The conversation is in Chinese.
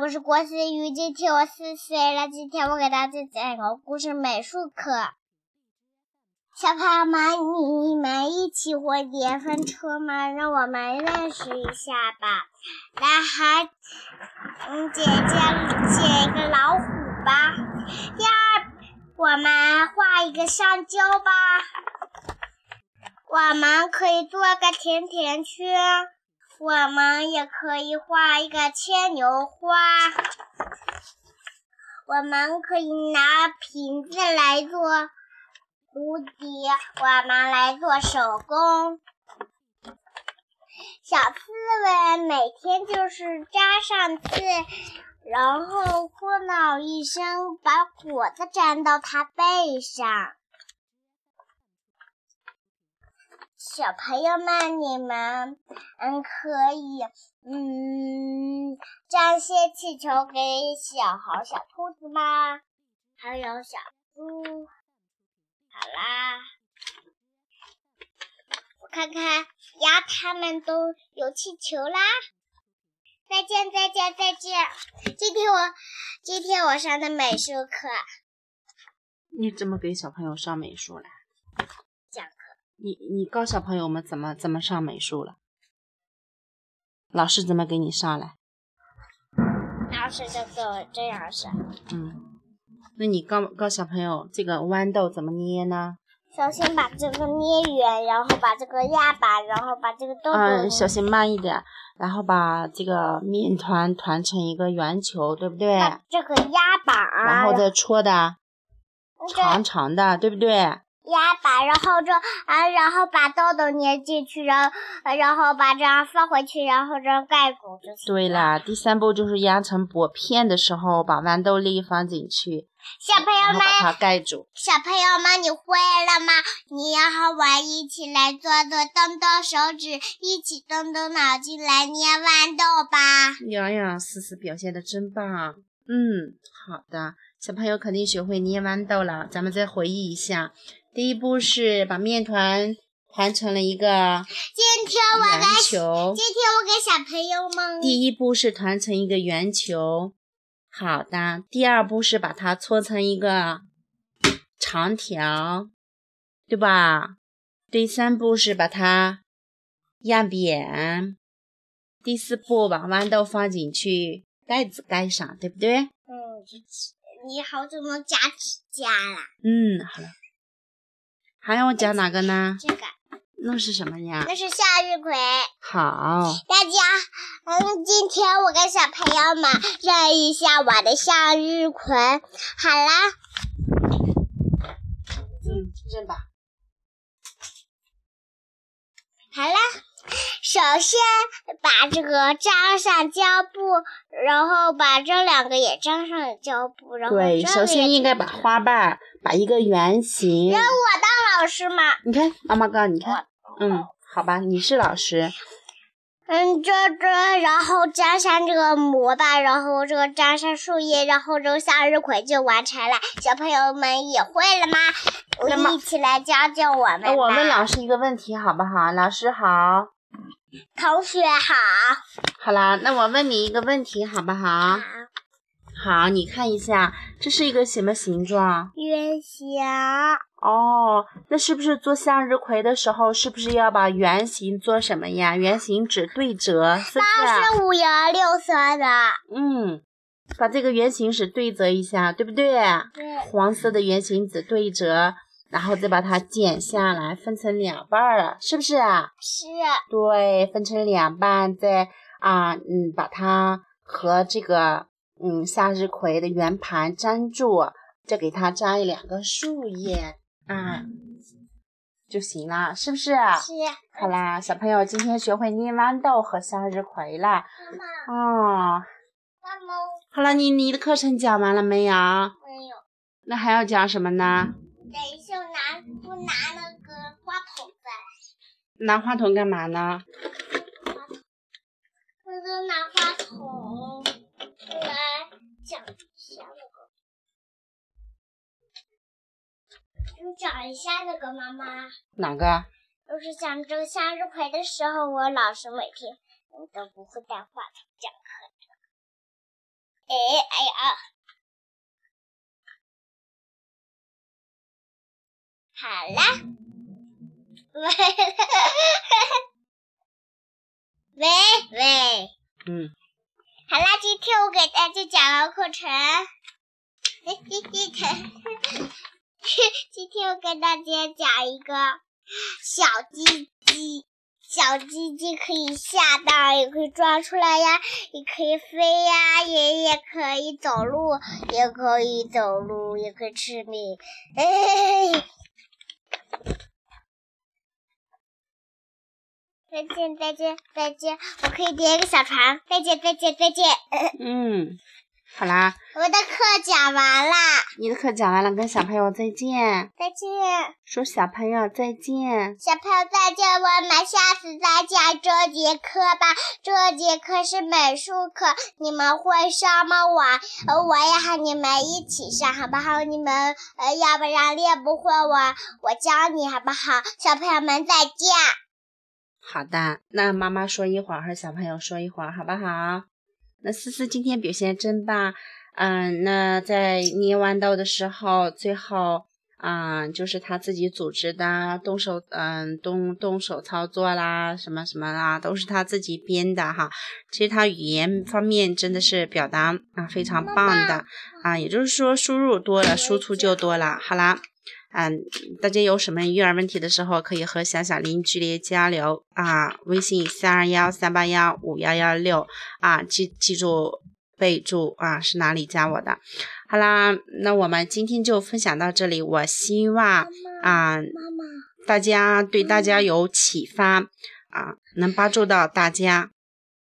我是郭思雨，今天我四岁了。今天我给大家讲一个故事，美术课。小朋友们，你们一起会电风车吗？让我们认识一下吧。男孩，嗯，姐姐写一个老虎吧。第二，我们画一个香蕉吧。我们可以做个甜甜圈。我们也可以画一个牵牛花，我们可以拿瓶子来做蝴蝶，我们来做手工。小刺猬每天就是扎上刺，然后呼闹一声，把果子粘到它背上。小朋友们，你们嗯可以嗯粘些气球给小猴、小兔子吗？还有小猪。好啦，我看看呀，他们都有气球啦。再见，再见，再见。今天我今天我上的美术课。你怎么给小朋友上美术了？你你教小朋友们怎么怎么上美术了？老师怎么给你上来？老师就给我这样上。嗯，那你告告小朋友这个豌豆怎么捏呢？首先把这个捏圆，然后把这个压板，然后把这个豆豆。嗯，小心慢一点。然后把这个面团团成一个圆球，对不对？这个压板。然后再戳的长长的，对不对？压板，然后这啊，然后把豆豆捏进去，然后然后把这样放回去，然后这样盖住就行。对啦，第三步就是压成薄片的时候，把豌豆粒放进去，小朋友们把它盖住。小朋友们，你会了吗？你要和我一起来做做，动动手指，一起动动脑筋来捏豌豆吧。洋洋，思思表现的真棒。嗯，好的，小朋友肯定学会捏豌豆了。咱们再回忆一下。第一步是把面团团成了一个圆球。今天我给小朋友们。第一步是团成一个圆球，好的。第二步是把它搓成一个长条，对吧？第三步是把它压扁。第四步把豌豆放进去，盖子盖上，对不对？嗯，你好久没夹指甲了。嗯，好了。还要讲哪个呢？这个，那是什么呀？那是向日葵。好，大家，嗯，今天我跟小朋友们认一下我的向日葵。好啦，嗯，认吧。好啦，首先把这个粘上胶布，然后把这两个也粘上胶布，然后对，首先应该把花瓣。把一个圆形。让我当老师吗？你看，妈妈告诉你看，嗯，好吧，你是老师。嗯，这这，然后粘上这个膜吧，然后这个粘上树叶，然后这个向日葵就完成了。小朋友们也会了吗？我一起来教教我们。我问老师一个问题，好不好？老师好。同学好。好啦，那我问你一个问题，好不好？好。好，你看一下，这是一个什么形状？圆形。哦，那是不是做向日葵的时候，是不是要把圆形做什么呀？圆形纸对折，是不是？是五颜六色的。嗯，把这个圆形纸对折一下，对不对？对。黄色的圆形纸对折，然后再把它剪下来，分成两半儿，是不是啊？是。对，分成两半，再啊，嗯，把它和这个。嗯，向日葵的圆盘粘住，再给它粘两个树叶，啊，就行了，是不是？是。好啦，小朋友今天学会捏豌豆和向日葵了。妈妈。哦。好了，你你的课程讲完了没有？没有。那还要讲什么呢？等一下，拿不拿那个话筒呗？拿话筒干嘛呢？话筒。那个拿话筒。来讲一下那个，你讲一下那个妈妈。哪个？就是讲这个向日葵的时候，我老师每天都不会带话筒讲课的。哎。哎呀！好啦，喂喂喂，嗯，好啦，今天我给大家讲完课程。今天我给大家讲一个小鸡鸡。小鸡鸡可以下蛋，也可以抓出来呀，也可以飞呀，也也可以走路，也可以走路，也可以吃米。哎，再见再见再见，我可以叠一个小船。再见再见再见。嗯。好啦，我的课讲完了。你的课讲完了，跟小朋友再见。再见。说小朋友再见。小朋友再见，我们下次再讲这节课吧。这节课是美术课，你们会上吗？我，我也和你们一起上，好不好？你们，呃，要不然练不会，我我教你，好不好？小朋友们再见。好的，那妈妈说一会儿，和小朋友说一会儿，好不好？那思思今天表现真棒，嗯，那在捏豌豆的时候，最后，嗯，就是他自己组织的，动手，嗯，动动手操作啦，什么什么啦，都是他自己编的哈。其实他语言方面真的是表达啊非常棒的啊，也就是说输入多了，输出就多了。好啦。嗯，大家有什么育儿问题的时候，可以和小小邻居里交流啊。微信三二幺三八幺五幺幺六啊，记记住备注啊，是哪里加我的？好啦，那我们今天就分享到这里。我希望啊，大家对大家有启发啊，能帮助到大家。